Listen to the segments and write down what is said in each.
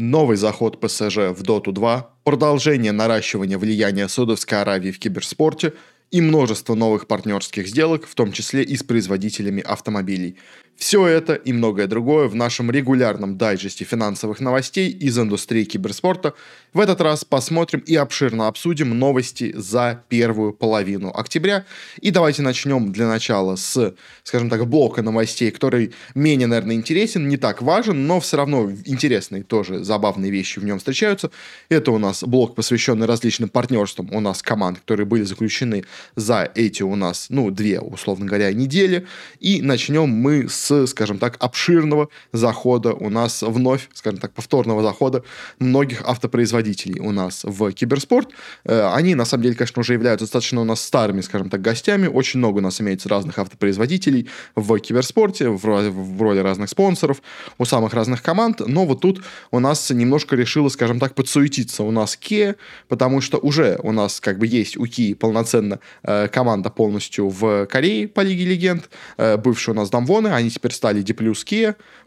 новый заход ПСЖ в Доту 2, продолжение наращивания влияния Саудовской Аравии в киберспорте и множество новых партнерских сделок, в том числе и с производителями автомобилей. Все это и многое другое в нашем регулярном дайджесте финансовых новостей из индустрии киберспорта. В этот раз посмотрим и обширно обсудим новости за первую половину октября. И давайте начнем для начала с, скажем так, блока новостей, который менее, наверное, интересен, не так важен, но все равно интересные тоже забавные вещи в нем встречаются. Это у нас блок, посвященный различным партнерствам у нас команд, которые были заключены за эти у нас, ну, две, условно говоря, недели. И начнем мы с скажем так, обширного захода у нас вновь, скажем так, повторного захода многих автопроизводителей у нас в киберспорт. Э, они, на самом деле, конечно, уже являются достаточно у нас старыми, скажем так, гостями. Очень много у нас имеется разных автопроизводителей в киберспорте, в в роли разных спонсоров, у самых разных команд. Но вот тут у нас немножко решила, скажем так, подсуетиться у нас Kia, потому что уже у нас как бы есть у Kia полноценно э, команда полностью в Корее по Лиге Легенд. Э, бывшие у нас Дамвоны, они теперь стали Диплюс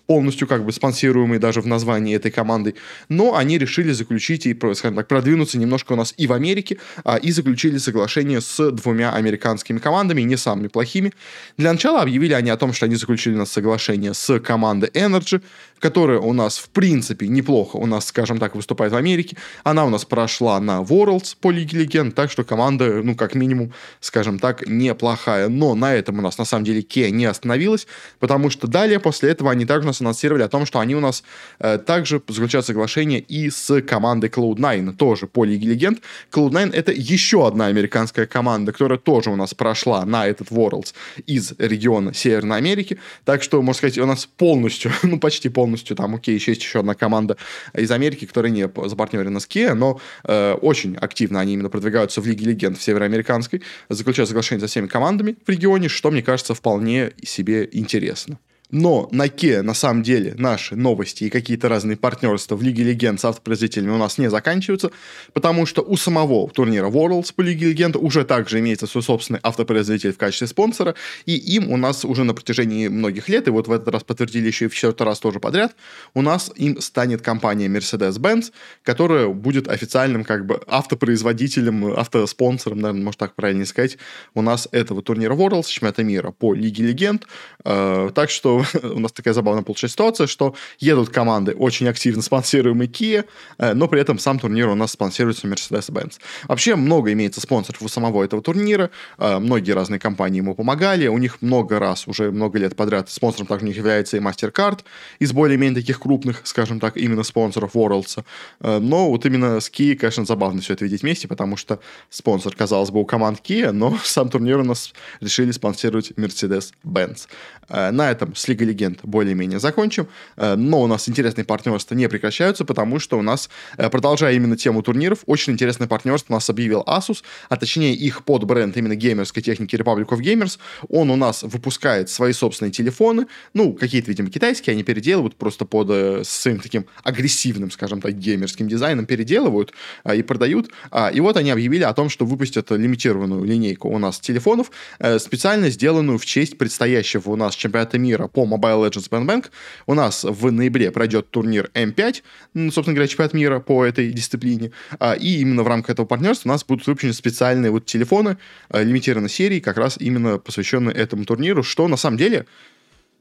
полностью как бы спонсируемый даже в названии этой команды, но они решили заключить и, скажем так, продвинуться немножко у нас и в Америке, а, и заключили соглашение с двумя американскими командами, не самыми плохими. Для начала объявили они о том, что они заключили у нас соглашение с командой Energy, которая у нас, в принципе, неплохо у нас, скажем так, выступает в Америке. Она у нас прошла на Worlds по Лиге Легенд, так что команда, ну, как минимум, скажем так, неплохая. Но на этом у нас, на самом деле, Ке не остановилась, потому что далее, после этого, они также нас анонсировали о том, что они у нас э, также заключают соглашение и с командой Cloud9, тоже по Лиге Легенд. Cloud9 — это еще одна американская команда, которая тоже у нас прошла на этот Worlds из региона Северной Америки. Так что, можно сказать, у нас полностью, ну, почти полностью, там, окей, еще есть еще одна команда из Америки, которая не запартнерена с Kia, но э, очень активно они именно продвигаются в Лиге Легенд в североамериканской, заключают соглашение со всеми командами в регионе, что, мне кажется, вполне себе интересно. Но на на самом деле, наши новости и какие-то разные партнерства в Лиге Легенд с автопроизводителями у нас не заканчиваются, потому что у самого турнира Worlds по Лиге Легенд уже также имеется свой собственный автопроизводитель в качестве спонсора, и им у нас уже на протяжении многих лет, и вот в этот раз подтвердили еще и в четвертый раз тоже подряд, у нас им станет компания Mercedes-Benz, которая будет официальным как бы автопроизводителем, автоспонсором, наверное, можно так правильно сказать, у нас этого турнира Worlds, чемпионата мира по Лиге Легенд. Э, так что у нас такая забавная получилась ситуация, что едут команды очень активно спонсируемые Kia, э, но при этом сам турнир у нас спонсируется Mercedes-Benz. Вообще много имеется спонсоров у самого этого турнира, э, многие разные компании ему помогали, у них много раз, уже много лет подряд спонсором также у них является и MasterCard из более-менее таких крупных, скажем так, именно спонсоров Worlds. Э, но вот именно с Kia, конечно, забавно все это видеть вместе, потому что спонсор, казалось бы, у команд Kia, но сам турнир у нас решили спонсировать Mercedes-Benz. На этом с Лигой Легенд более-менее закончим. Э, но у нас интересные партнерства не прекращаются, потому что у нас, э, продолжая именно тему турниров, очень интересное партнерство у нас объявил Asus, а точнее их под бренд именно геймерской техники Republic of Gamers. Он у нас выпускает свои собственные телефоны, ну, какие-то, видимо, китайские, они переделывают просто под э, своим таким агрессивным, скажем так, геймерским дизайном, переделывают и продают. А, и вот они объявили о том, что выпустят лимитированную линейку у нас телефонов, специально сделанную в честь предстоящего у нас чемпионата мира по Mobile Legends Bang Bang. У нас в ноябре пройдет турнир М5, собственно говоря, чемпионат мира по этой дисциплине. А, и именно в рамках этого партнерства у нас будут выпущены специальные вот телефоны а, лимитированной серии, как раз именно посвященные этому турниру, что на самом деле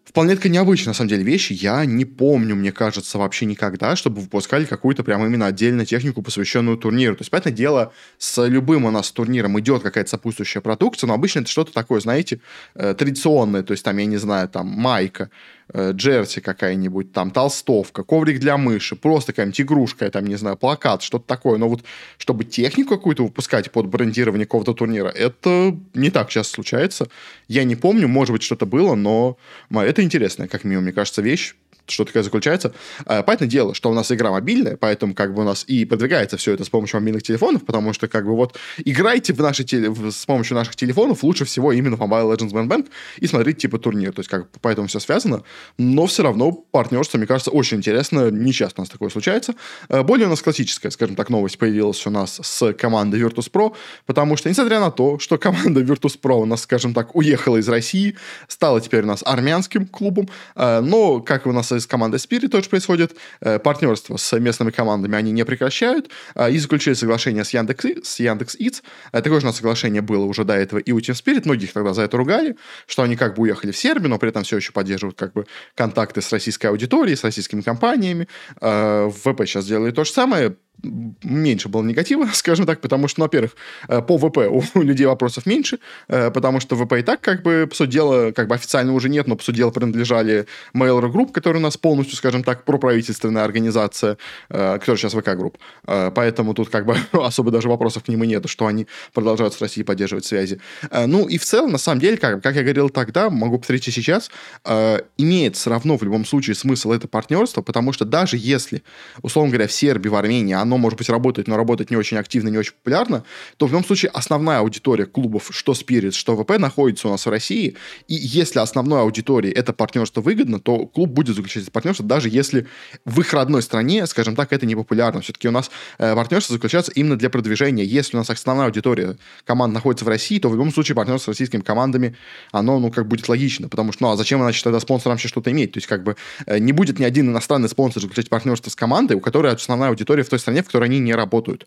вполне такая необычная, на самом деле, вещь. Я не помню, мне кажется, вообще никогда, чтобы выпускали какую-то прямо именно отдельную технику, посвященную турниру. То есть, понятное дело, с любым у нас турниром идет какая-то сопутствующая продукция, но обычно это что-то такое, знаете, э, традиционное. То есть, там, я не знаю, там, майка, джерси какая-нибудь, там, толстовка, коврик для мыши, просто какая-нибудь игрушка, там, не знаю, плакат, что-то такое. Но вот, чтобы технику какую-то выпускать под брендирование какого-то турнира, это не так часто случается. Я не помню, может быть, что-то было, но это интересная, как минимум, мне кажется, вещь что такое заключается. А, понятное дело, что у нас игра мобильная, поэтому как бы у нас и продвигается все это с помощью мобильных телефонов, потому что как бы вот играйте в наши теле... с помощью наших телефонов лучше всего именно в Mobile Legends Band Band и смотрите типа турнир. То есть как поэтому все связано, но все равно партнерство, мне кажется, очень интересно. Не часто у нас такое случается. А, более у нас классическая, скажем так, новость появилась у нас с командой Virtus.pro, потому что, несмотря на то, что команда Virtus.pro у нас, скажем так, уехала из России, стала теперь у нас армянским клубом, а, но, как у нас с командой Spirit тоже происходит. Э, партнерство с местными командами они не прекращают. Э, и заключили соглашение с Яндекс, с Яндекс Eats. Э, такое же у нас соглашение было уже до этого и у Team Spirit. Многих тогда за это ругали, что они как бы уехали в Сербию, но при этом все еще поддерживают как бы контакты с российской аудиторией, с российскими компаниями. ВП сейчас делает то же самое меньше было негатива, скажем так, потому что, ну, во-первых, э, по ВП у людей вопросов меньше, э, потому что ВП и так, как бы, по сути дела, как бы официально уже нет, но, по сути дела, принадлежали Mail.ru Group, который у нас полностью, скажем так, проправительственная организация, э, которая сейчас VK Group. Поэтому тут, как бы, особо даже вопросов к ним и нет, что они продолжают с Россией поддерживать связи. Ну, и в целом, на самом деле, как, как я говорил тогда, могу повторить и сейчас, имеет все равно в любом случае смысл это партнерство, потому что даже если, условно говоря, в Сербии, в Армении оно, может быть, работает, но работает не очень активно, не очень популярно, то в любом случае основная аудитория клубов, что Spirit, что ВП, находится у нас в России. И если основной аудитории это партнерство выгодно, то клуб будет заключать это партнерство, даже если в их родной стране, скажем так, это не популярно. Все-таки у нас э, партнерство заключается именно для продвижения. Если у нас основная аудитория команд находится в России, то в любом случае партнерство с российскими командами, оно, ну, как будет логично, потому что, ну, а зачем, значит, тогда спонсорам вообще что-то иметь? То есть, как бы, э, не будет ни один иностранный спонсор заключать партнерство с командой, у которой основная аудитория в той стране, в которой они не работают.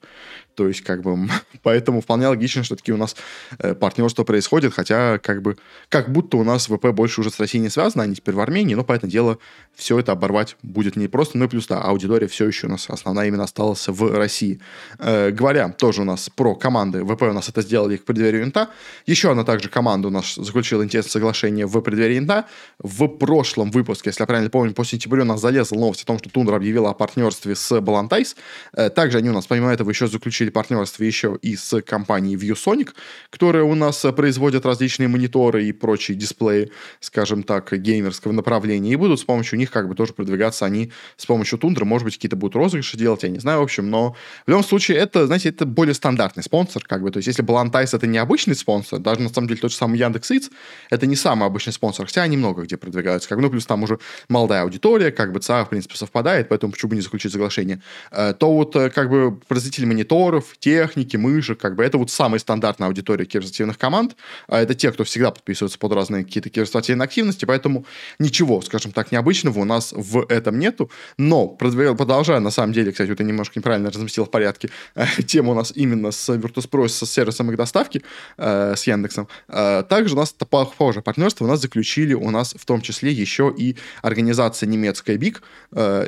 То есть, как бы, поэтому вполне логично, что такие у нас э, партнерства происходят, хотя, как бы, как будто у нас ВП больше уже с Россией не связано, они теперь в Армении, но, поэтому дело, все это оборвать будет не просто, ну и плюс, да, аудитория все еще у нас основная именно осталась в России. Э, говоря тоже у нас про команды, ВП у нас это сделали к преддверию инта, еще одна также команда у нас заключила интересное соглашение в преддверии инта. В прошлом выпуске, если я правильно помню, по сентябрю у нас залезла новость о том, что Тундра объявила о партнерстве с Балантайс. Э, также они у нас, помимо этого, еще заключили партнерство еще и с компанией ViewSonic, которая у нас производит различные мониторы и прочие дисплеи, скажем так, геймерского направления, и будут с помощью них как бы тоже продвигаться они с помощью Тундры, может быть, какие-то будут розыгрыши делать, я не знаю, в общем, но в любом случае это, знаете, это более стандартный спонсор, как бы, то есть если Балантайс это не обычный спонсор, даже на самом деле тот же самый Яндекс.Иц, это не самый обычный спонсор, хотя они много где продвигаются, как бы, ну, плюс там уже молодая аудитория, как бы ЦА, в принципе, совпадает, поэтому почему бы не заключить соглашение, э, то вот э, как бы производители мониторов, техники, мышек, как бы это вот самая стандартная аудитория киберспортивных команд. А это те, кто всегда подписывается под разные какие-то киберспортивные активности, поэтому ничего, скажем так, необычного у нас в этом нету. Но, продолжая, на самом деле, кстати, вот я немножко неправильно разместил в порядке, э, тему у нас именно с Virtus.pro, с сервисом их доставки, э, с Яндексом. Э, также у нас похожее партнерство у нас заключили у нас в том числе еще и организация немецкая БИК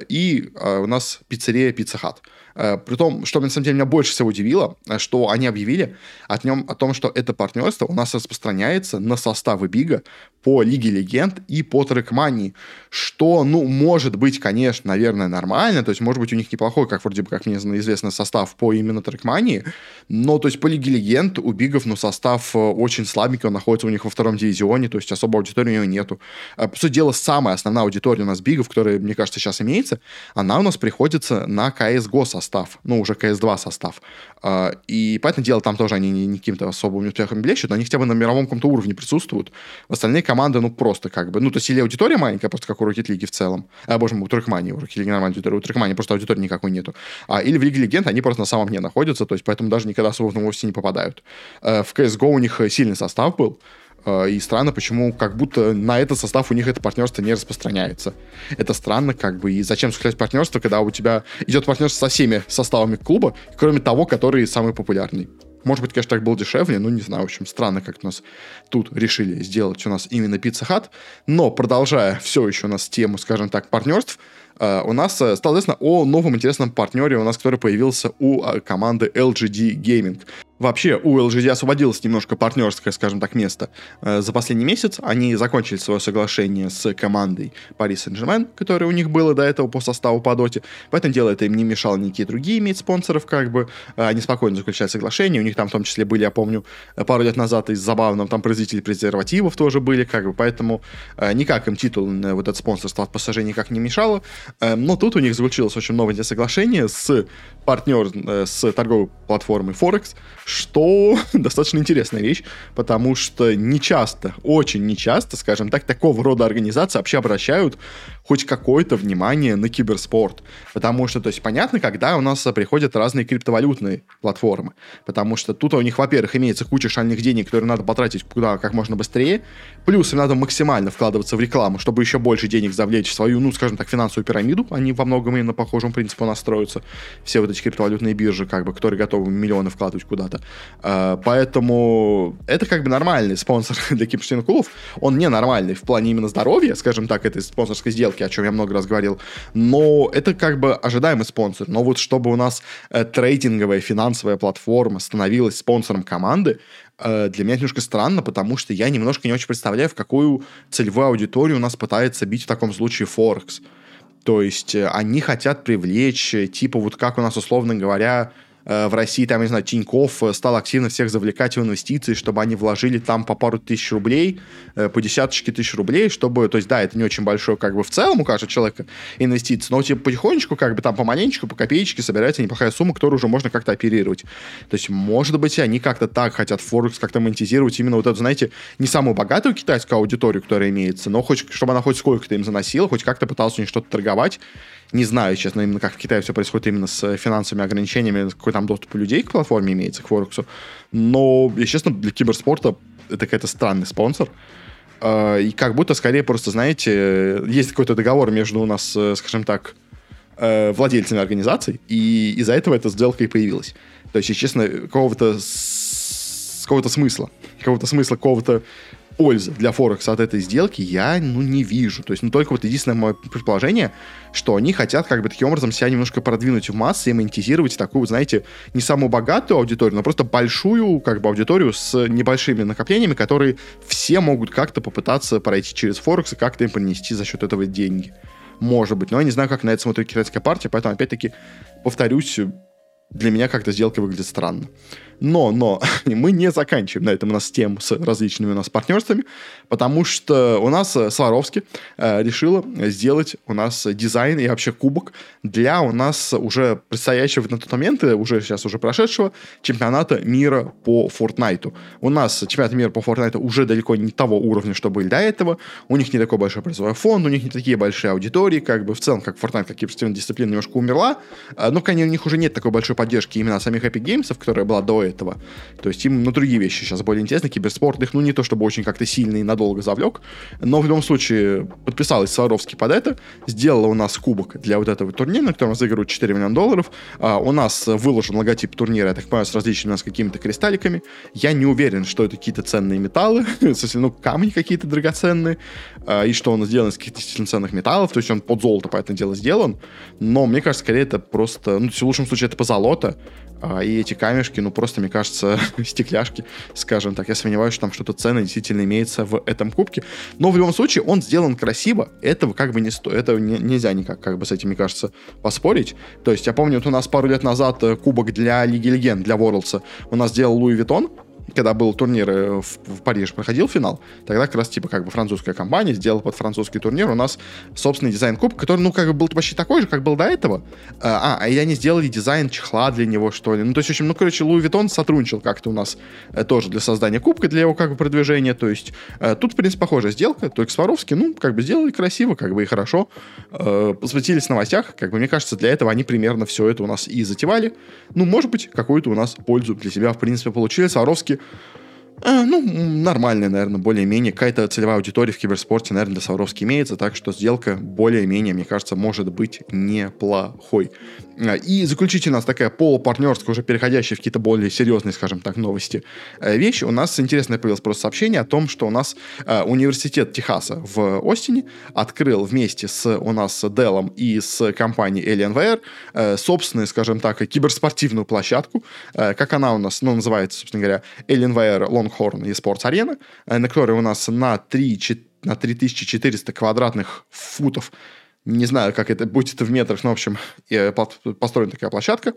и у нас пиццерия Pizza Hut. Э, при том, что на самом деле меня больше всего удивило, э, что они объявили о, нем, о том, что это партнерство у нас распространяется на составы Бига по Лиге Легенд и по Трекмании, что, ну, может быть, конечно, наверное, нормально, то есть, может быть, у них неплохой, как вроде бы, как мне известно, состав по именно Трекмании, но, то есть, по Лиге Легенд у Бигов, ну, состав э, очень слабенький, он находится у них во втором дивизионе, то есть, особо аудитории у него нету. По сути дела, самая основная аудитория у нас Бигов, которая, мне кажется, сейчас имеется, она у нас приходится на CSGO состав состав, ну, уже CS2 состав. А, и, поэтому дело, там тоже они не, каким-то особым успехом блещут, но они хотя бы на мировом каком-то уровне присутствуют. В остальные команды, ну, просто как бы, ну, то есть или аудитория маленькая, просто как у Rocket League в целом. А, боже мой, у Трекмани, у Rocket League нормальная аудитория, у Трекмани просто аудитории никакой нету. А, или в Лиге Легенд они просто на самом дне находятся, то есть поэтому даже никогда особо в новости не попадают. А, в CSGO у них сильный состав был, и странно, почему как будто на этот состав у них это партнерство не распространяется. Это странно, как бы. И зачем заключать партнерство, когда у тебя идет партнерство со всеми составами клуба, кроме того, который самый популярный. Может быть, конечно, так было дешевле, но не знаю. В общем, странно, как у нас тут решили сделать у нас именно Pizza Hut. Но продолжая все еще у нас тему, скажем так, партнерств, а, у нас э, стало известно о новом интересном партнере у нас, который появился у команды LGD Gaming. Вообще, у LGD освободилось немножко партнерское, скажем так, место э, за последний месяц. Они закончили свое соглашение с командой Paris Saint-Germain, которое у них было до этого по составу по доте. Поэтому дело это им не мешало никакие другие иметь спонсоров, как бы. Э, они спокойно заключали соглашение. У них там в том числе были, я помню, пару лет назад из забавного, там производители презервативов тоже были, как бы. Поэтому никак им титул, вот этот спонсорство от пассажей никак не мешало. Эм, но тут у них заключилось очень новое соглашение с партнер, э, с торговой платформой Forex, что достаточно интересная вещь, потому что не часто, очень не часто, скажем так, такого рода организации вообще обращают хоть какое-то внимание на киберспорт. Потому что, то есть, понятно, когда у нас приходят разные криптовалютные платформы. Потому что тут у них, во-первых, имеется куча шальных денег, которые надо потратить куда как можно быстрее. Плюс им надо максимально вкладываться в рекламу, чтобы еще больше денег завлечь в свою, ну, скажем так, финансовую пирамиду. Они во многом именно по похожему принципу настроятся. Все вот эти криптовалютные биржи, как бы, которые готовы миллионы вкладывать куда-то. А, поэтому это как бы нормальный спонсор для клубов. Он не нормальный в плане именно здоровья, скажем так, этой спонсорской сделки о чем я много раз говорил. Но это как бы ожидаемый спонсор. Но вот чтобы у нас э, трейдинговая финансовая платформа становилась спонсором команды, э, для меня это немножко странно, потому что я немножко не очень представляю, в какую целевую аудиторию у нас пытается бить в таком случае Форекс. То есть э, они хотят привлечь, типа вот как у нас, условно говоря, в России, там, не знаю, Тиньков э, стал активно всех завлекать в инвестиции, чтобы они вложили там по пару тысяч рублей, э, по десяточке тысяч рублей, чтобы, то есть, да, это не очень большое, как бы, в целом у каждого человека инвестиции, но, типа, потихонечку, как бы, там, помаленечку, по копеечке собирается неплохая сумма, которую уже можно как-то оперировать. То есть, может быть, они как-то так хотят Форекс как-то монетизировать именно вот эту, знаете, не самую богатую китайскую аудиторию, которая имеется, но хоть, чтобы она хоть сколько-то им заносила, хоть как-то пыталась у них что-то торговать, не знаю, честно, именно как в Китае все происходит именно с финансовыми ограничениями, какой там доступ у людей к платформе имеется, к Форексу. Но, если честно, для киберспорта это какой-то странный спонсор. А, и как будто скорее просто, знаете, есть какой-то договор между у нас, э, скажем так, э, владельцами организаций, и из-за этого эта сделка и появилась. То есть, честно, какого-то какого-то смысла, какого-то смысла, какого-то пользы для Форекса от этой сделки я, ну, не вижу. То есть, ну, только вот единственное мое предположение, что они хотят как бы таким образом себя немножко продвинуть в массы и монетизировать такую, знаете, не самую богатую аудиторию, но просто большую как бы аудиторию с небольшими накоплениями, которые все могут как-то попытаться пройти через Форекс и как-то им принести за счет этого деньги. Может быть, но я не знаю, как на это смотрит китайская партия, поэтому, опять-таки, повторюсь, для меня как-то сделка выглядит странно. Но, но, мы не заканчиваем на этом у нас тему с различными у нас партнерствами, потому что у нас э, Сваровски э, решила сделать у нас дизайн и вообще кубок для у нас уже предстоящего на тот момент, э, уже сейчас уже прошедшего, чемпионата мира по Fortnite. У нас чемпионат мира по Fortnite уже далеко не того уровня, что были до этого, у них не такой большой призовой фонд, у них не такие большие аудитории, как бы в целом, как Fortnite, как киберспортивная дисциплина немножко умерла, э, но, конечно, у них уже нет такой большой поддержки именно самих Epic Games, которая была до этого. То есть им, ну, другие вещи сейчас более интересны. Киберспорт их, ну, не то чтобы очень как-то сильно и надолго завлек, но в любом случае подписалась Сваровский под это, сделала у нас кубок для вот этого турнира, на котором разыгрывают 4 миллиона долларов. А, у нас выложен логотип турнира, я так понимаю, с различными у нас какими-то кристалликами. Я не уверен, что это какие-то ценные металлы, в смысле, ну, камни какие-то драгоценные, а, и что он сделан из каких-то действительно ценных металлов, то есть он под золото, по этому делу сделан. Но мне кажется, скорее это просто, ну, в лучшем случае это позолота, а, и эти камешки, ну, просто, мне кажется, стекляшки, скажем так. Я сомневаюсь, что там что-то ценное действительно имеется в этом кубке. Но в любом случае, он сделан красиво. Этого как бы не стоит. Это не, нельзя никак как бы с этим, мне кажется, поспорить. То есть, я помню, вот у нас пару лет назад э, кубок для Лиги Легенд, для Worlds а, у нас сделал Louis Vuitton когда был турнир э, в, в Париже, проходил финал, тогда как раз, типа, как бы французская компания сделала под французский турнир у нас собственный дизайн кубка, который, ну, как бы был почти такой же, как был до этого. А, а и они сделали дизайн чехла для него, что ли. Ну, то есть, в общем, ну, короче, Louis Vuitton сотрудничал как-то у нас э, тоже для создания кубка, для его, как бы, продвижения. То есть, э, тут, в принципе, похожая сделка, только Сваровский, ну, как бы сделали красиво, как бы и хорошо. Посвятились в новостях, как бы, мне кажется, для этого они примерно все это у нас и затевали. Ну, может быть, какую-то у нас пользу для себя, в принципе, получили. Сваровский а, ну, нормальная, наверное, более-менее. Какая-то целевая аудитория в киберспорте, наверное, для Сваровски имеется, так что сделка более-менее, мне кажется, может быть неплохой. А, и заключительно у нас такая полупартнерская, уже переходящая в какие-то более серьезные, скажем так, новости э, вещь. У нас интересное появилось просто сообщение о том, что у нас э, университет Техаса в Остине открыл вместе с у нас Dell и с компанией Alienware э, собственную, скажем так, киберспортивную площадку. Как она у нас, ну, называется, собственно говоря, Alienware Longhorn eSports Arena, на которой у нас на 3, на 3400 квадратных футов не знаю, как это будет это в метрах, но, в общем, построена такая площадка.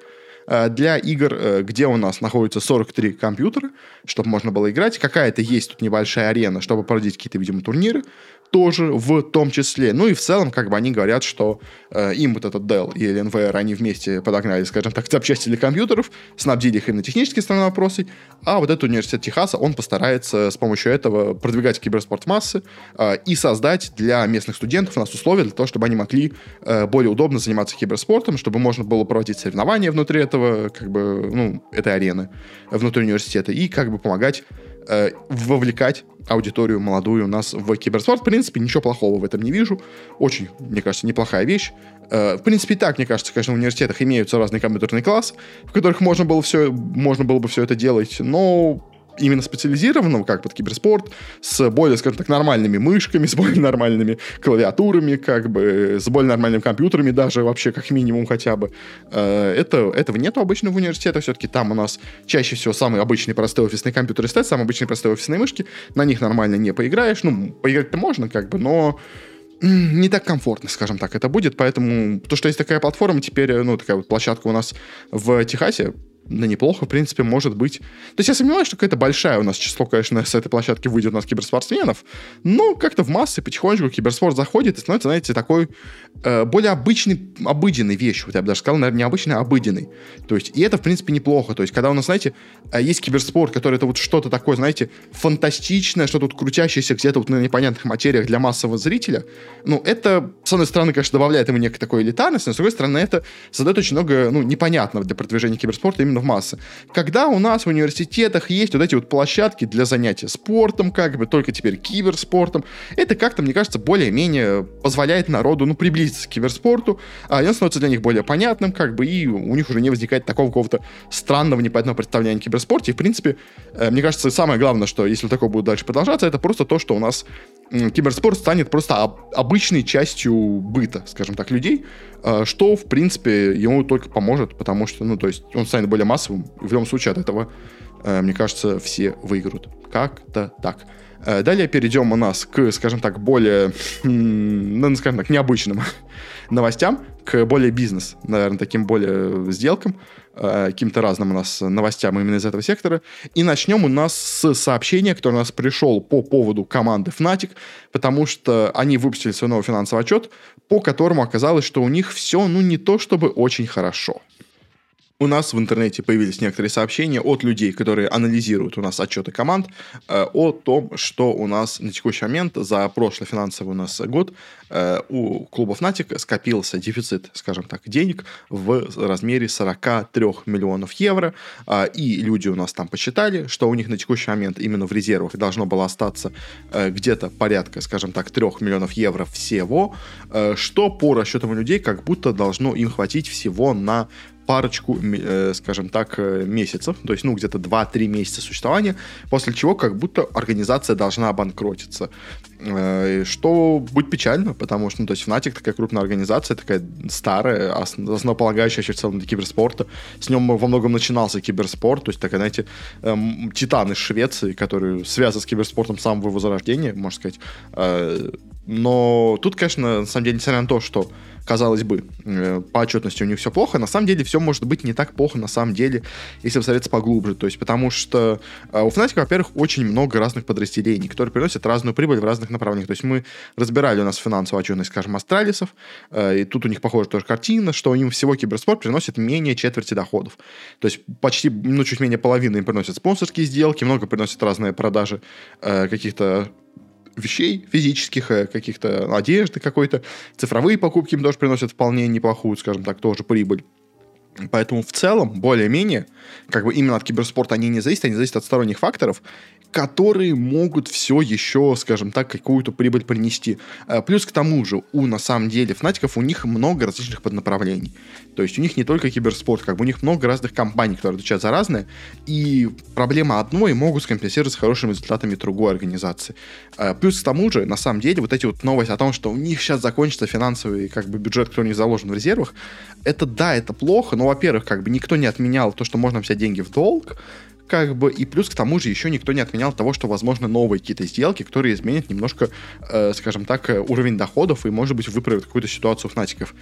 э, для игр, э, где у нас находится 43 компьютера, чтобы можно было играть. Какая-то есть тут небольшая арена, чтобы проводить какие-то, видимо, турниры тоже в том числе. Ну и в целом, как бы они говорят, что э, им вот этот Dell и LNVR, они вместе подогнали, скажем так, запчасти для компьютеров, снабдили их именно технические стороны вопросы, а вот этот университет Техаса, он постарается с помощью этого продвигать киберспорт массы э, и создать для местных студентов у нас условия для того, чтобы они могли э, более удобно заниматься киберспортом, чтобы можно было проводить соревнования внутри этого, как бы, ну, этой арены, внутри университета, и как бы помогать э, вовлекать аудиторию молодую у нас в киберспорт. В принципе, ничего плохого в этом не вижу. Очень, мне кажется, неплохая вещь. Э, в принципе, и так, мне кажется, конечно, в университетах имеются разные компьютерные классы, в которых можно было, все, можно было бы все это делать, но именно специализированного, как под киберспорт, с более, скажем так, нормальными мышками, с более нормальными клавиатурами, как бы, с более нормальными компьютерами даже вообще, как минимум хотя бы. Э, это, этого нету обычно в университетах, все-таки там у нас чаще всего самые обычные простые офисные компьютеры стоят, самые обычные простые офисные мышки, на них нормально не поиграешь, ну, поиграть-то можно, как бы, но не так комфортно, скажем так, это будет, поэтому то, что есть такая платформа, теперь, ну, такая вот площадка у нас в Техасе, да неплохо, в принципе, может быть. То есть я сомневаюсь, что какая-то большая у нас число, конечно, с этой площадки выйдет у нас киберспортсменов, но как-то в массы потихонечку киберспорт заходит и становится, знаете, такой э, более обычный, обыденной вещью. Вот я бы даже сказал, наверное, не обычный, а обыденный. То есть, и это, в принципе, неплохо. То есть, когда у нас, знаете, э, есть киберспорт, который это вот что-то такое, знаете, фантастичное, что тут крутящееся где-то вот на непонятных материях для массового зрителя, ну, это, с одной стороны, конечно, добавляет ему некой такой элитарности, но с другой стороны, это создает очень много, ну, непонятного для продвижения киберспорта именно в массы. Когда у нас в университетах есть вот эти вот площадки для занятия спортом, как бы, только теперь киберспортом, это как-то, мне кажется, более-менее позволяет народу, ну, приблизиться к киберспорту, а он становится для них более понятным, как бы, и у них уже не возникает такого какого-то странного, непонятного представления о киберспорте. И, в принципе, э, мне кажется, самое главное, что если такое будет дальше продолжаться, это просто то, что у нас киберспорт станет просто об, обычной частью быта, скажем так, людей, э, что, в принципе, ему только поможет, потому что, ну, то есть он станет более массовым, и в любом случае от этого, э, мне кажется, все выиграют. Как-то так. Э, далее перейдем у нас к, скажем так, более, ну, скажем так, необычным новостям, к более бизнес, наверное, таким более сделкам, э, каким-то разным у нас новостям именно из этого сектора. И начнем у нас с сообщения, которое у нас пришел по поводу команды Fnatic, потому что они выпустили свой новый финансовый отчет, по которому оказалось, что у них все, ну, не то чтобы очень хорошо у нас в интернете появились некоторые сообщения от людей, которые анализируют у нас отчеты команд, э, о том, что у нас на текущий момент за прошлый финансовый у нас год э, у клубов Натик скопился дефицит, скажем так, денег в размере 43 миллионов евро, э, и люди у нас там посчитали, что у них на текущий момент именно в резервах должно было остаться э, где-то порядка, скажем так, 3 миллионов евро всего, что по расчетам людей как будто должно им хватить всего на парочку, э, скажем так, э, месяцев, то есть, ну, где-то 2-3 месяца существования, после чего как будто организация должна обанкротиться. Э, что будет печально, потому что, ну, то есть, Fnatic такая крупная организация, такая старая, основополагающая в целом для киберспорта. С нем во многом начинался киберспорт, то есть, такая, знаете, эм, титан из Швеции, который связан с киберспортом с самого возрождения, можно сказать. Но тут, конечно, на самом деле, несмотря на то, что казалось бы, э, по отчетности у них все плохо, на самом деле все может быть не так плохо на самом деле, если посмотреться поглубже. То есть потому что э, у Fnatic, во-первых, очень много разных подразделений, которые приносят разную прибыль в разных направлениях. То есть мы разбирали у нас финансовую отчетность, скажем, Астралисов, э, и тут у них похожа тоже картина, что им всего киберспорт приносит менее четверти доходов. То есть почти, ну, чуть менее половины им приносят спонсорские сделки, много приносят разные продажи каких-то вещей физических, э, каких-то одежды какой-то. Цифровые покупки им тоже приносят вполне неплохую, скажем так, тоже прибыль. Поэтому в целом, более-менее, как бы именно от киберспорта они не зависят, они зависят от сторонних факторов которые могут все еще, скажем так, какую-то прибыль принести. Э, плюс к тому же, у, на самом деле, фнатиков у них много различных поднаправлений. То есть у них не только киберспорт, как бы у них много разных компаний, которые отвечают за разные, и проблема одной могут скомпенсировать с хорошими результатами другой организации. Э, плюс к тому же, на самом деле, вот эти вот новости о том, что у них сейчас закончится финансовый как бы бюджет, который у них заложен в резервах, это да, это плохо, но, во-первых, как бы никто не отменял то, что можно взять деньги в долг, как бы, и плюс к тому же еще никто не отменял того, что, возможно, новые какие-то сделки, которые изменят немножко, э, скажем так, э, уровень доходов и, может быть, выправят какую-то ситуацию фнатиков.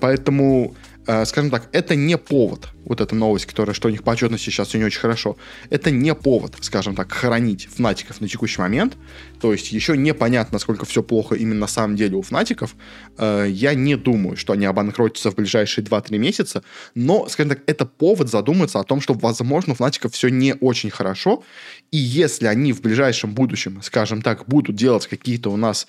Поэтому скажем так, это не повод, вот эта новость, которая, что у них по отчетности сейчас все не очень хорошо, это не повод, скажем так, хоронить Fnatic ов на текущий момент, то есть еще непонятно, насколько все плохо именно на самом деле у Fnatic ов, э, я не думаю, что они обанкротятся в ближайшие 2-3 месяца, но, скажем так, это повод задуматься о том, что, возможно, у Fnatic ов все не очень хорошо, и если они в ближайшем будущем, скажем так, будут делать какие-то у нас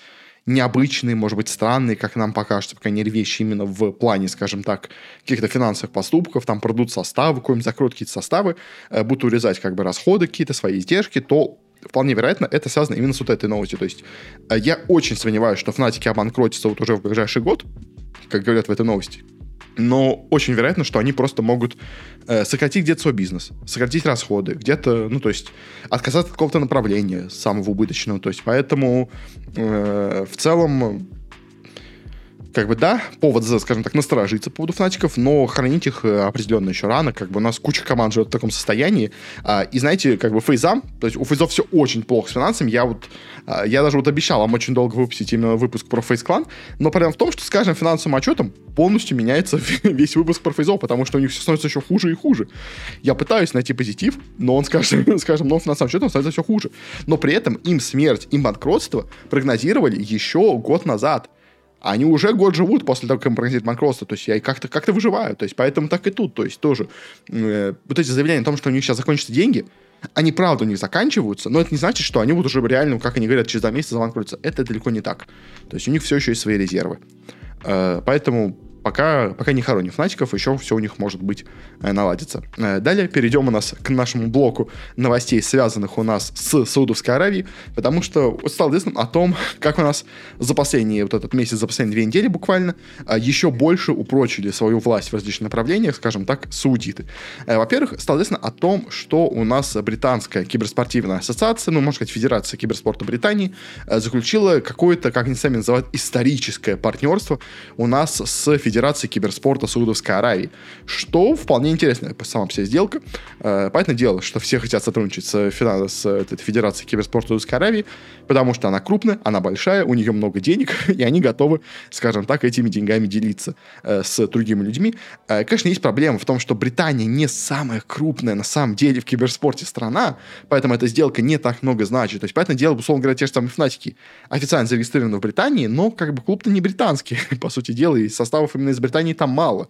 необычные, может быть, странные, как нам покажется, по крайней мере, вещи именно в плане, скажем так, каких-то финансовых поступков, там продут составы, какой-нибудь закроют какие-то составы, э, будут урезать как бы расходы какие-то, свои издержки, то вполне вероятно, это связано именно с вот этой новостью. То есть э, я очень сомневаюсь, что Фнатики обанкротятся вот уже в ближайший год, как говорят в этой новости но очень вероятно, что они просто могут э, сократить где-то свой бизнес, сократить расходы, где-то, ну, то есть отказаться от какого-то направления самого убыточного. То есть поэтому э, в целом как бы, да, повод, скажем так, насторожиться по поводу Fnatic ов, но хоронить их э, определенно еще рано, как бы у нас куча команд живет в таком состоянии, а, и знаете, как бы FaZe ам, то есть у FaZe ов все очень плохо с финансами, я вот, а, я даже вот обещал вам очень долго выпустить именно выпуск про FaZe Clan, но проблема в том, что с каждым финансовым отчетом полностью меняется весь выпуск про FaZe ов, потому что у них все становится еще хуже и хуже. Я пытаюсь найти позитив, но он с каждым, с каждым новым финансовым отчетом становится все хуже. Но при этом им смерть, им банкротство прогнозировали еще год назад они уже год живут после того, как им прогнозируют банкротство, то есть я как-то как выживаю, то есть поэтому так и тут, то есть тоже э, вот эти заявления о том, что у них сейчас закончатся деньги, они правда у них заканчиваются, но это не значит, что они будут уже реально, как они говорят, через два месяца забанкротятся. Это далеко не так. То есть у них все еще есть свои резервы. Э, поэтому пока, пока не хороним фнатиков, еще все у них может быть э, наладится. Э, далее перейдем у нас к нашему блоку новостей, связанных у нас с Саудовской Аравией, потому что стало известно о том, как у нас за последний вот этот месяц, за последние две недели буквально, э, еще больше упрочили свою власть в различных направлениях, скажем так, саудиты. Во-первых, стало известно о том, что у нас британская киберспортивная ассоциация, ну, можно сказать, Федерация киберспорта Британии, заключила какое-то, как они сами называют, историческое партнерство у нас с Федерацией Федерации киберспорта Саудовской Аравии, что вполне интересная сама по себе сделка. Э, понятное дело, что все хотят сотрудничать с, с этой Федерацией киберспорта Саудовской Аравии, потому что она крупная, она большая, у нее много денег, и они готовы, скажем так, этими деньгами делиться э, с другими людьми. Э, конечно, есть проблема в том, что Британия не самая крупная на самом деле в киберспорте страна, поэтому эта сделка не так много значит. То есть, понятное дело, условно говоря, те же самые Фнатики официально зарегистрированы в Британии, но как бы клуб-то не британский, по сути дела, и составов именно из Британии там мало.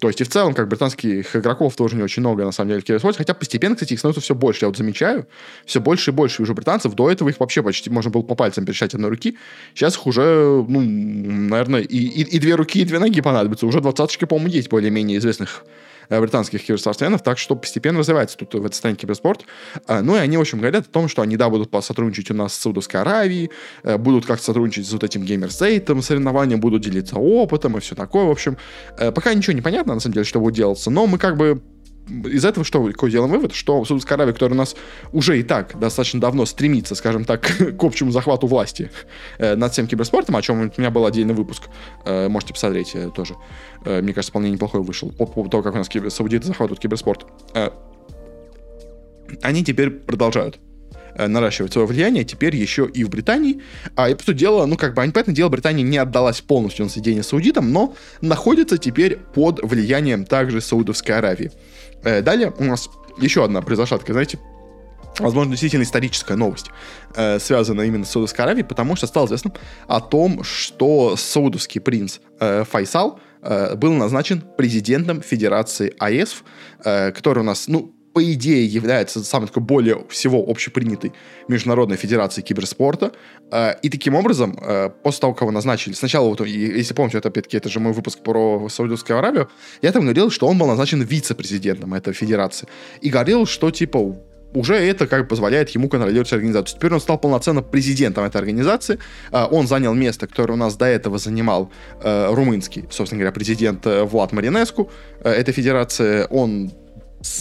То есть и в целом, как британских игроков тоже не очень много, на самом деле, в киберспорте. Хотя постепенно, кстати, их становится все больше. Я вот замечаю, все больше и больше вижу британцев. До этого их вообще почти можно было по пальцам пересчитать одной руки. Сейчас их уже, ну, наверное, и, и, и две руки, и две ноги понадобятся. Уже двадцаточки, по-моему, есть более-менее известных британских киберспортсменов, так что постепенно развивается тут в этой стране киберспорт. Э, ну и они, в общем, говорят о том, что они, да, будут сотрудничать у нас с Саудовской Аравией, э, будут как-то сотрудничать с вот этим геймерсейтом, соревнованием, будут делиться опытом и все такое, в общем. Пока ничего не понятно, на самом деле, что будет делаться, но мы как бы из этого что, какой делаем вывод, что Саудовская Аравия, которая у нас уже и так достаточно давно стремится, скажем так, к общему захвату власти э, над всем киберспортом, о чем у меня был отдельный выпуск, э, можете посмотреть э, тоже. Э, мне кажется, вполне неплохой вышел по поводу того, как у нас кибер, саудиты захватывают киберспорт. Э, они теперь продолжают э, наращивать свое влияние, теперь еще и в Британии. А и, по дела, ну, как бы, понятное дело, Британия не отдалась полностью на содеяние саудитам, но находится теперь под влиянием также Саудовской Аравии. Э, далее у нас еще одна произошла такая, знаете, возможно, действительно историческая новость, э, связанная именно с Саудовской Аравией, потому что стало известно о том, что саудовский принц э, Файсал был назначен президентом Федерации АЭС, который у нас, ну, по идее, является самой такой более всего общепринятой международной федерацией киберспорта. Э, и таким образом, э, после того, кого назначили, сначала, вот, если помните, это опять-таки, это же мой выпуск про Саудовскую Аравию, я там говорил, что он был назначен вице-президентом этой федерации. И говорил, что, типа, уже это как бы позволяет ему контролировать организацию. Теперь он стал полноценно президентом этой организации. Э, он занял место, которое у нас до этого занимал румынский, собственно говоря, президент Влад Маринеску этой федерации. Он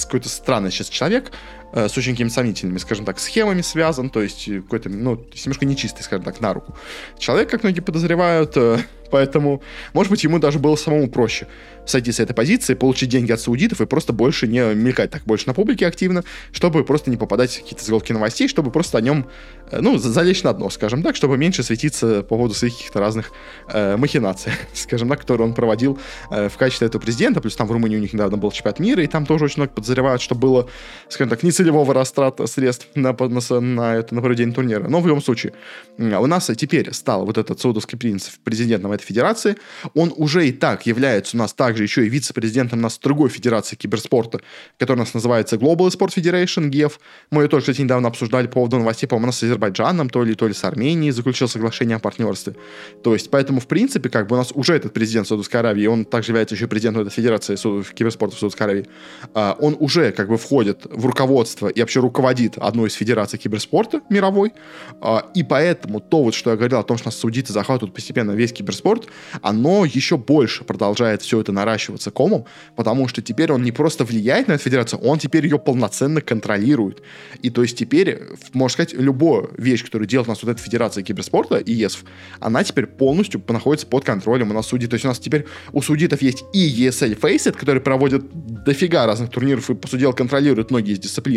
какой-то странный сейчас человек, э, с очень какими-то сомнительными, скажем так, схемами связан, то есть какой-то, ну, немножко нечистый, скажем так, на руку. Человек, как многие подозревают, э, Поэтому, может быть, ему даже было самому проще сойти с этой позиции, получить деньги от саудитов и просто больше не мелькать так больше на публике активно, чтобы просто не попадать в какие-то заголовки новостей, чтобы просто о нем, э, ну, залечь на дно, скажем так, чтобы меньше светиться по поводу своих каких-то разных э, махинаций, скажем так, которые он проводил э, в качестве этого президента. Плюс там в Румынии у них недавно был чемпионат мира, и там тоже очень много подозревают, что было, скажем так, нецелевого растрата средств на, на, на, это, на проведение турнира. Но в любом случае, у нас теперь стал вот этот саудовский принц президентом этой федерации. Он уже и так является у нас также еще и вице-президентом у нас другой федерации киберспорта, которая у нас называется Global Sport Federation, ГЕФ. Мы ее тоже, кстати, недавно обсуждали по поводу новостей, по-моему, с Азербайджаном, то ли, то ли с Арменией заключил соглашение о партнерстве. То есть, поэтому, в принципе, как бы у нас уже этот президент Саудовской Аравии, он также является еще президентом этой федерации киберспорта в Саудовской Аравии, а, он уже как бы входит в руководство и вообще руководит одной из федераций киберспорта мировой, а, и поэтому то вот, что я говорил о том, что нас саудиты захватывают постепенно весь киберспорт, спорт, оно еще больше продолжает все это наращиваться комом, потому что теперь он не просто влияет на эту федерацию, он теперь ее полноценно контролирует. И то есть теперь, можно сказать, любая вещь, которую делает у нас вот эта федерация киберспорта, ЕСФ, она теперь полностью находится под контролем у нас судей. То есть у нас теперь у судитов есть и ESL Faceit, который проводит дофига разных турниров и, по сути контролирует многие из дисциплин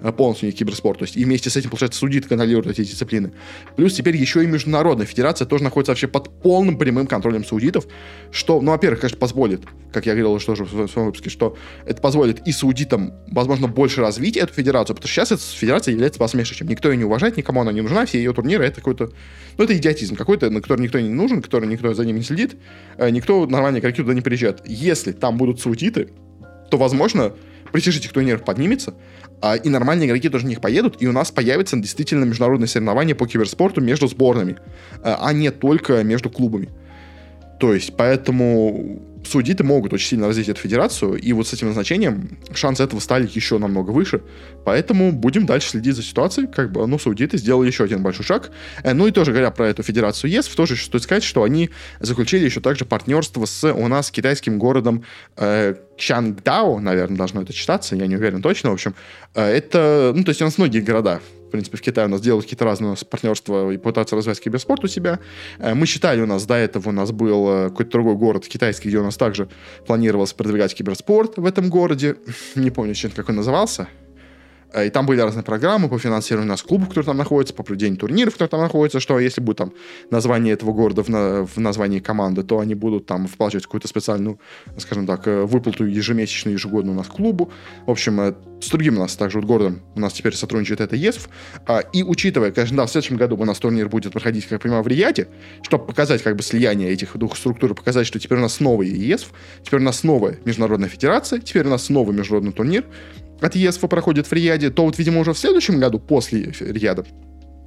э, полностью киберспорт. То есть и вместе с этим, получается, судит контролирует эти дисциплины. Плюс теперь еще и Международная федерация тоже находится вообще под полным прямым контролем саудитов, что, ну, во-первых, конечно, позволит, как я говорил уже в своем выпуске, что это позволит и саудитам, возможно, больше развить эту федерацию, потому что сейчас эта федерация является посмешищем. Никто ее не уважает, никому она не нужна, все ее турниры это какой-то, ну, это идиотизм какой-то, на который никто не нужен, который никто за ним не следит, э, никто нормальные игроки туда не приезжает. Если там будут саудиты, то, возможно, престиж этих турниров поднимется, а, и нормальные игроки тоже в них поедут, и у нас появится действительно международное соревнование по киберспорту между сборными, а, а не только между клубами. То есть, поэтому судиты могут очень сильно развить эту федерацию, и вот с этим назначением шансы этого стали еще намного выше. Поэтому будем дальше следить за ситуацией, как бы, ну, саудиты сделали еще один большой шаг. Э, ну и тоже говоря про эту федерацию ЕС, тоже стоит сказать, что они заключили еще также партнерство с у нас китайским городом э, Чангдао, наверное, должно это читаться, я не уверен точно, в общем. Э, это, ну, то есть у нас многие города в принципе, в Китае у нас делают какие-то разные партнерства и пытаются развивать киберспорт у себя. Э, мы считали, у нас до этого у нас был э, какой-то другой город китайский, где у нас также планировалось продвигать киберспорт в этом городе. Не помню, чем как он назывался. Э, и там были разные программы по финансированию нас клубов, которые там находятся, по проведению турниров, которые там находятся, что если будет там название этого города в, на, в названии команды, то они будут там вплачивать какую-то специальную, скажем так, э, выплату ежемесячную, ежегодную у нас клубу. В общем, э, с другим у нас также вот городом у нас теперь сотрудничает это ЕСФ. А, и учитывая, конечно, да, в следующем году у нас турнир будет проходить, как я понимаю, в Рияде, чтобы показать как бы слияние этих двух структур, показать, что теперь у нас новый ЕСФ, теперь у нас новая международная федерация, теперь у нас новый международный турнир, от ЕСФ проходит в Рияде, то вот, видимо, уже в следующем году, после Рияда,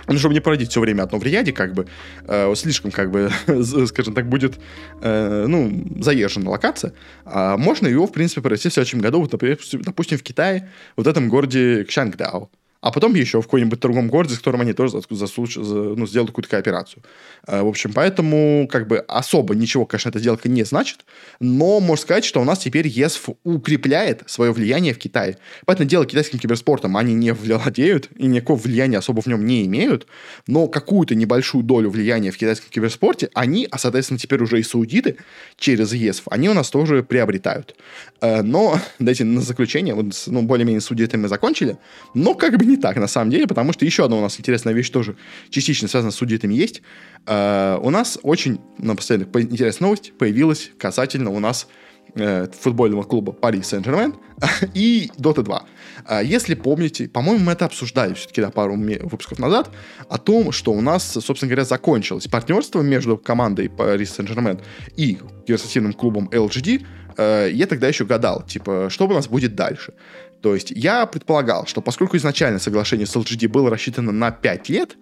ну, чтобы не проводить все время одно в Рияде, как бы, э, слишком, как бы, скажем так, будет, э, ну, заезжена локация, а можно его, в принципе, провести в следующем году, вот, например, допустим, в Китае, вот в этом городе Кшангдао а потом еще в какой-нибудь другом городе, с которым они тоже заслуж... ну, сделают какую-то кооперацию. Э, в общем, поэтому как бы особо ничего, конечно, эта сделка не значит, но можно сказать, что у нас теперь ЕСФ укрепляет свое влияние в Китае. Поэтому дело китайским киберспортом они не владеют и никакого влияния особо в нем не имеют, но какую-то небольшую долю влияния в китайском киберспорте они, а соответственно теперь уже и саудиты через ЕСФ, они у нас тоже приобретают. Э, но, дайте на заключение, вот, ну, более-менее с мы закончили, но как бы не так, на самом деле, потому что еще одна у нас интересная вещь тоже частично связана с судитами есть. Uh, у нас очень, напоследок, интересная новость появилась касательно у нас uh, футбольного клуба Paris Saint-Germain и Dota 2. Uh, если помните, по-моему, мы это обсуждали все-таки да, пару выпусков назад, о том, что у нас, собственно говоря, закончилось партнерство между командой Paris Saint-Germain и киберспортивным клубом LGD, я тогда еще гадал, типа, что у нас будет дальше. То есть я предполагал, что поскольку изначально соглашение с LGD было рассчитано на 5 лет,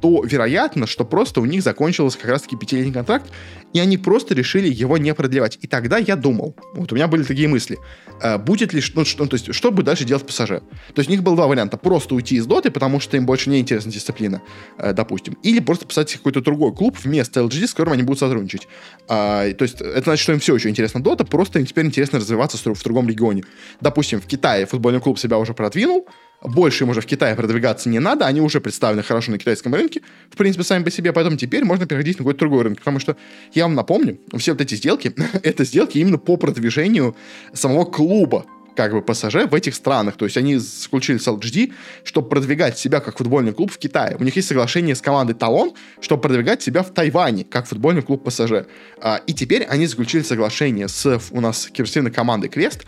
то вероятно, что просто у них закончился как раз-таки пятилетний контракт, и они просто решили его не продлевать. И тогда я думал, вот у меня были такие мысли, э, будет ли, ну, что, то есть, что будет дальше делать ПСЖ? То есть у них было два варианта, просто уйти из доты, потому что им больше не интересна дисциплина, э, допустим, или просто писать какой-то другой клуб вместо LGD, с которым они будут сотрудничать. А, то есть это значит, что им все еще интересно дота, просто им теперь интересно развиваться в другом регионе. Допустим, в Китае футбольный клуб себя уже продвинул, больше им уже в Китае продвигаться не надо, они уже представлены хорошо на китайском рынке, в принципе, сами по себе, поэтому теперь можно переходить на какой-то другой рынок, потому что, я вам напомню, все вот эти сделки, это сделки именно по продвижению самого клуба, как бы ПСЖ в этих странах. То есть они заключили с LGD, чтобы продвигать себя как футбольный клуб в Китае. У них есть соглашение с командой Талон, чтобы продвигать себя в Тайване как футбольный клуб ПСЖ. А, и теперь они заключили соглашение с у нас киберспортивной командой Квест,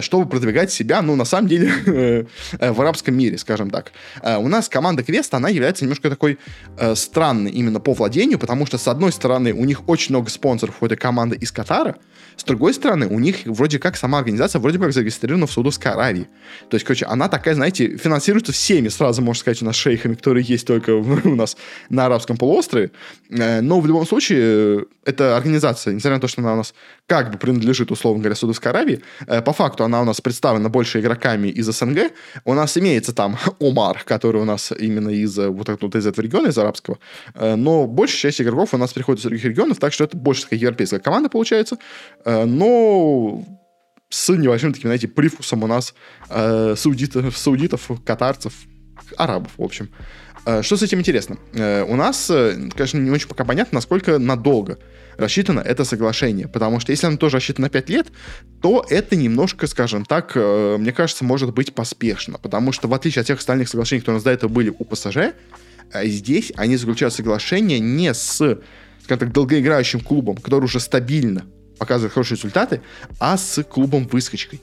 чтобы продвигать себя, ну, на самом деле, в арабском мире, скажем так. У нас команда Квест, она является немножко такой э, странной именно по владению, потому что, с одной стороны, у них очень много спонсоров у этой команды из Катара, с другой стороны, у них вроде как сама организация вроде как зарегистрирована в Саудовской Аравии. То есть, короче, она такая, знаете, финансируется всеми, сразу можно сказать, у нас шейхами, которые есть только у нас на арабском полуострове. Э, но в любом случае, э, эта организация, несмотря на то, что она у нас как бы принадлежит, условно говоря, Саудовской Аравии, э, по факту она у нас представлена больше игроками из СНГ. У нас имеется там Омар, который у нас именно из вот, вот из этого региона, из арабского. Но большая часть игроков у нас приходит из других регионов, так что это больше такая европейская команда получается. Э, но с небольшим таким, знаете, привкусом у нас э, саудитов, саудитов, катарцев, арабов, в общем. Э, что с этим интересно? У нас, конечно, не очень пока понятно, насколько надолго рассчитано это соглашение. Потому что если оно тоже рассчитано на 5 лет, то это немножко, скажем так, мне кажется, может быть поспешно. Потому что в отличие от тех остальных соглашений, которые у нас до этого были у ПСЖ, здесь они заключают соглашение не с скажем так, долгоиграющим клубом, который уже стабильно показывает хорошие результаты, а с клубом-выскочкой.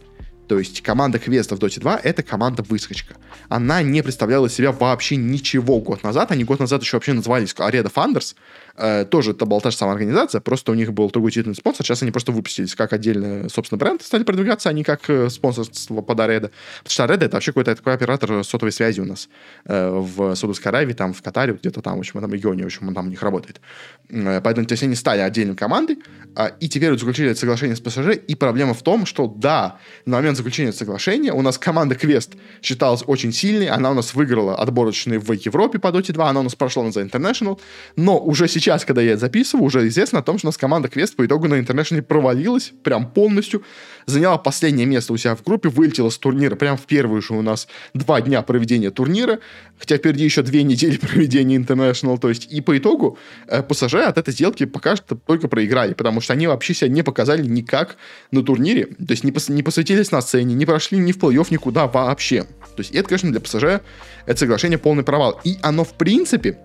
То есть команда Квеста в Dota 2 это команда выскочка. Она не представляла из себя вообще ничего год назад. Они год назад еще вообще назывались Arena Funders. Э, тоже это была та же самая организация, просто у них был другой титульный спонсор. Сейчас они просто выпустились как отдельный, собственно, бренд, стали продвигаться, они как э, спонсорство под Ареда. Потому что Ареда это вообще какой-то такой оператор сотовой связи у нас э, в Саудовской Аравии, там в Катаре, где-то там, в общем, в этом регионе, в общем, он там у них работает. Э, поэтому, то есть они стали отдельной командой, э, и теперь вот заключили соглашение с ПСЖ, и проблема в том, что да, на момент заключения соглашения у нас команда Квест считалась очень сильной, она у нас выиграла отборочные в Европе по Dota 2, она у нас прошла на The International, но уже сейчас, когда я это записываю, уже известно о том, что у нас команда Квест по итогу на International провалилась прям полностью, заняла последнее место у себя в группе, вылетела с турнира прям в первые же у нас два дня проведения турнира, хотя впереди еще две недели проведения International, то есть и по итогу э, ПСЖ от этой сделки пока что только проиграли, потому что они вообще себя не показали никак на турнире, то есть не, пос не посвятились на сцене, не прошли ни в плей-офф никуда вообще. То есть это, конечно, для ПСЖ это соглашение полный провал. И оно, в принципе,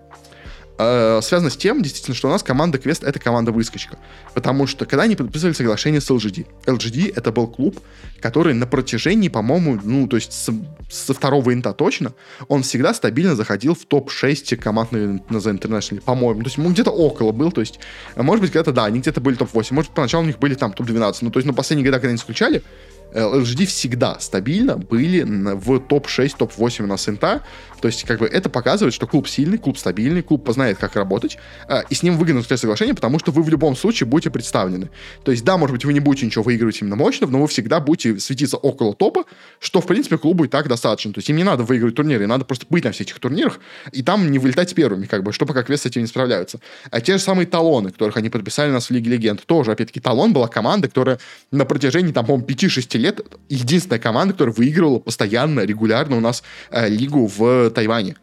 э, связано с тем, действительно, что у нас команда Квест — это команда выскочка. Потому что когда они подписывали соглашение с LGD, LGD — это был клуб, который на протяжении, по-моему, ну, то есть с, со второго инта точно, он всегда стабильно заходил в топ-6 команд на, на The International, по-моему. То есть, ну, где-то около был, то есть, может быть, когда-то, да, они где-то были топ-8, может, поначалу у них были там топ-12, ну, то есть, на последние года, когда они исключали, LGD всегда стабильно были в топ-6, топ-8 у нас инта. То есть, как бы, это показывает, что клуб сильный, клуб стабильный, клуб познает, как работать, а, и с ним выгодно заключать соглашение, потому что вы в любом случае будете представлены. То есть, да, может быть, вы не будете ничего выигрывать именно мощно, но вы всегда будете светиться около топа, что, в принципе, клубу и так достаточно. То есть, им не надо выигрывать турниры, надо просто быть на всех этих турнирах, и там не вылетать первыми, как бы, что пока квест с этим не справляются. А те же самые талоны, которых они подписали нас в Лиге Легенд, тоже, опять-таки, талон была команда, которая на протяжении, там, по-моему, 5-6 лет единственная единственная команда, которая выигрывала постоянно, регулярно у нас э, лигу в Тайване.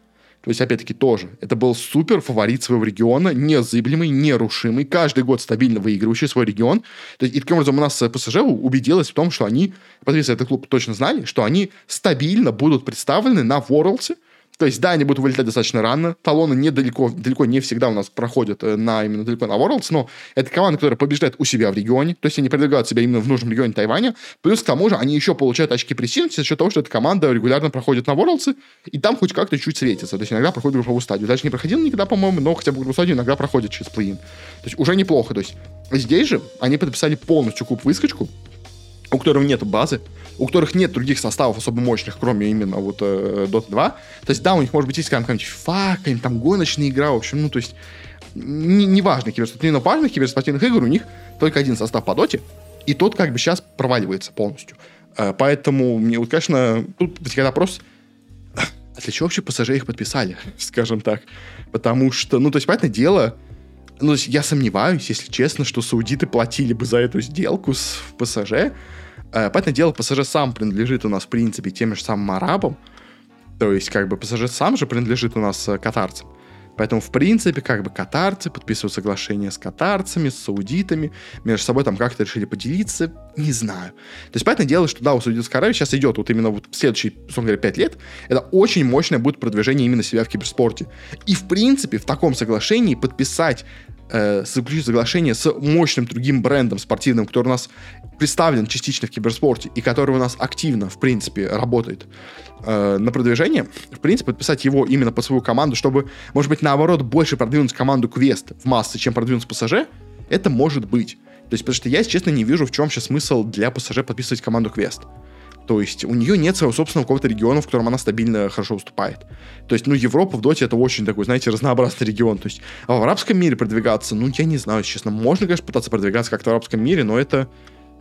То есть, опять-таки, тоже. Это был супер фаворит своего региона, незыблемый, нерушимый, каждый год стабильно выигрывающий свой регион. То есть, и таким образом у нас ПСЖ убедилась в том, что они, подписывая этот клуб, точно знали, что они стабильно будут представлены на Ворлдсе, то есть, да, они будут вылетать достаточно рано. Талоны недалеко, далеко не всегда у нас проходят э, на именно далеко на Worlds, но это команда, которая побеждает у себя в регионе. То есть, они продвигают себя именно в нужном регионе Тайваня. Плюс, к тому же, они еще получают очки пресинг за счет того, что эта команда регулярно проходит на Worlds, и там хоть как-то чуть светится. То есть, иногда проходит групповую стадию. Дальше не проходил никогда, по-моему, но хотя бы групповую стадию иногда проходит через плей-ин. То есть, уже неплохо. То есть, здесь же они подписали полностью куб выскочку, у которого нет базы, у которых нет других составов особо мощных, кроме именно вот э, Dota 2. То есть, да, у них, может быть, есть какая-нибудь какая-нибудь там гоночная игра, в общем, ну, то есть, неважно, не киберспортивных, но важных киберспортивных игр у них только один состав по доте, и тот как бы сейчас проваливается полностью. Э, поэтому мне, вот, конечно, тут возникает вопрос, а для чего вообще пассажиры их подписали, скажем так? Потому что, ну, то есть, понятное дело, ну, то есть я сомневаюсь, если честно, что саудиты платили бы за эту сделку с ПСЖ, понятное дело, ПСЖ сам принадлежит у нас, в принципе, тем же самым арабам, То есть, как бы, ПСЖ сам же принадлежит у нас э, катарцам. Поэтому, в принципе, как бы катарцы подписывают соглашение с катарцами, с саудитами, между собой там как-то решили поделиться, не знаю. То есть, понятное дело, что да, у Саудитской Аравии сейчас идет вот именно вот следующие, условно говоря, 5 лет, это очень мощное будет продвижение именно себя в киберспорте. И, в принципе, в таком соглашении подписать э, заключить соглашение с мощным другим брендом спортивным, который у нас представлен частично в киберспорте и который у нас активно, в принципе, работает э, на продвижение, в принципе, подписать его именно по свою команду, чтобы, может быть, наоборот, больше продвинуть команду Квест в массы, чем продвинуть пассажир, это может быть. То есть, потому что я, честно, не вижу, в чем сейчас смысл для пассажира подписывать команду Квест. То есть у нее нет своего собственного какого-то региона, в котором она стабильно хорошо выступает. То есть, ну, Европа в Доте это очень такой, знаете, разнообразный регион. То есть, а в арабском мире продвигаться, ну, я не знаю, честно. Можно, конечно, пытаться продвигаться как-то в арабском мире, но это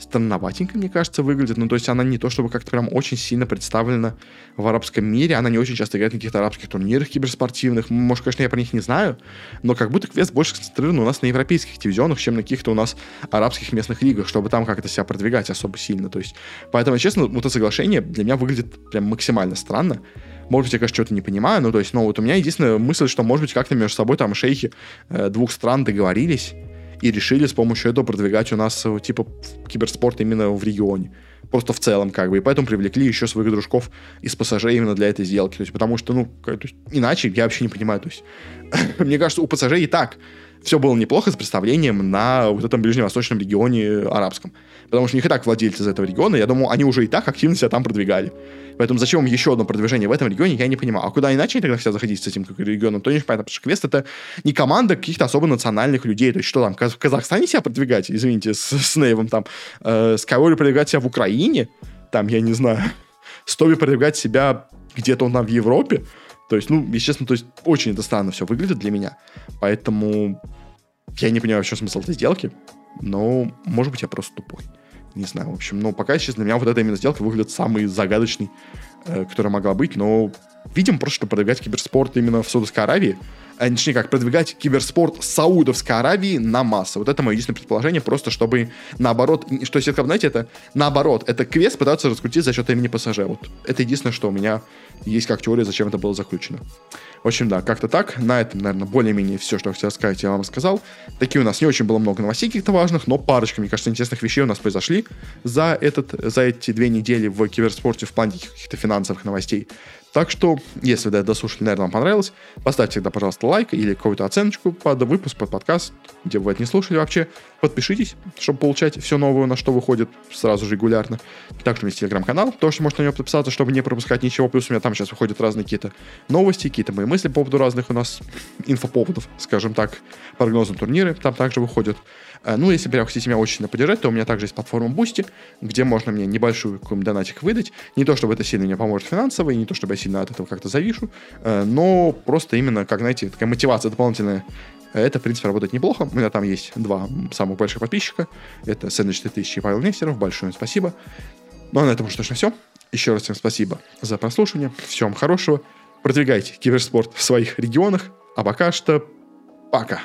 странноватенько, мне кажется, выглядит. Ну, то есть она не то чтобы как-то прям очень сильно представлена в арабском мире. Она не очень часто играет на каких-то арабских турнирах киберспортивных. Может, конечно, я про них не знаю, но как будто квест больше сконцентрирован у нас на европейских дивизионах, чем на каких-то у нас арабских местных лигах, чтобы там как-то себя продвигать особо сильно. То есть, поэтому, честно, вот это соглашение для меня выглядит прям максимально странно. Может быть, я, конечно, что-то не понимаю, ну, то есть, ну, вот у меня единственная мысль, что, может быть, как-то между собой там шейхи э, двух стран договорились, и решили с помощью этого продвигать у нас э, типа киберспорт именно в регионе. Просто в целом, как бы. И поэтому привлекли еще своих дружков из пассажей именно для этой сделки. То есть, потому что, ну, то есть, иначе я вообще не понимаю. То есть, мне кажется, у пассажей и так все было неплохо с представлением на вот этом ближневосточном регионе арабском. Потому что у них и так владельцы из этого региона, я думаю, они уже и так активно себя там продвигали. Поэтому зачем еще одно продвижение в этом регионе, я не понимаю. А куда иначе они тогда хотят заходить с этим регионом, то не понятно, потому что Квест это не команда каких-то особо национальных людей. То есть что там, в Казахстане себя продвигать, извините, с, с Нейвом там, э, Скайуори продвигать себя в Украине, там, я не знаю, Стови продвигать себя где-то он там в Европе, то есть, ну, естественно, то есть очень это странно все выглядит для меня. Поэтому я не понимаю вообще смысл этой сделки. Но, может быть, я просто тупой. Не знаю, в общем. Но пока, честно, для меня вот эта именно сделка выглядит самый загадочный, э, которая могла быть. Но видим просто, что продвигать киберспорт именно в Саудовской Аравии, а точнее как, продвигать киберспорт Саудовской Аравии на массы. Вот это мое единственное предположение, просто чтобы наоборот, что если, знаете, это наоборот, это квест пытаться раскрутить за счет имени пассажира. Вот это единственное, что у меня есть как теория, зачем это было заключено. В общем, да, как-то так. На этом, наверное, более-менее все, что я хотел сказать, я вам сказал. Такие у нас не очень было много новостей каких-то важных, но парочка, мне кажется, интересных вещей у нас произошли за, этот, за эти две недели в киберспорте в плане каких-то финансовых новостей. Так что, если вы дослушали, наверное, вам понравилось, поставьте тогда, пожалуйста, лайк или какую-то оценочку под выпуск, под подкаст, где вы это не слушали вообще. Подпишитесь, чтобы получать все новое, на что выходит сразу же регулярно. Также у меня есть телеграм-канал, тоже можете на него подписаться, чтобы не пропускать ничего. Плюс у меня там сейчас выходят разные какие-то новости, какие-то мои мысли по поводу разных у нас инфоповодов, скажем так, прогнозы турниры там также выходят. Э, ну, если прям хотите меня очень сильно поддержать, то у меня также есть платформа Boosty, где можно мне небольшую какой-нибудь донатик выдать. Не то, чтобы это сильно мне поможет финансово, и не то, чтобы я сильно от этого как-то завишу, э, но просто именно, как, знаете, такая мотивация дополнительная это, в принципе, работает неплохо. У меня там есть два самых больших подписчика. Это Сэндвич 3000 и Павел Нестеров. Большое им спасибо. Ну, а на этом уж точно все. Еще раз всем спасибо за прослушивание. Всем хорошего. Продвигайте киберспорт в своих регионах. А пока что пока.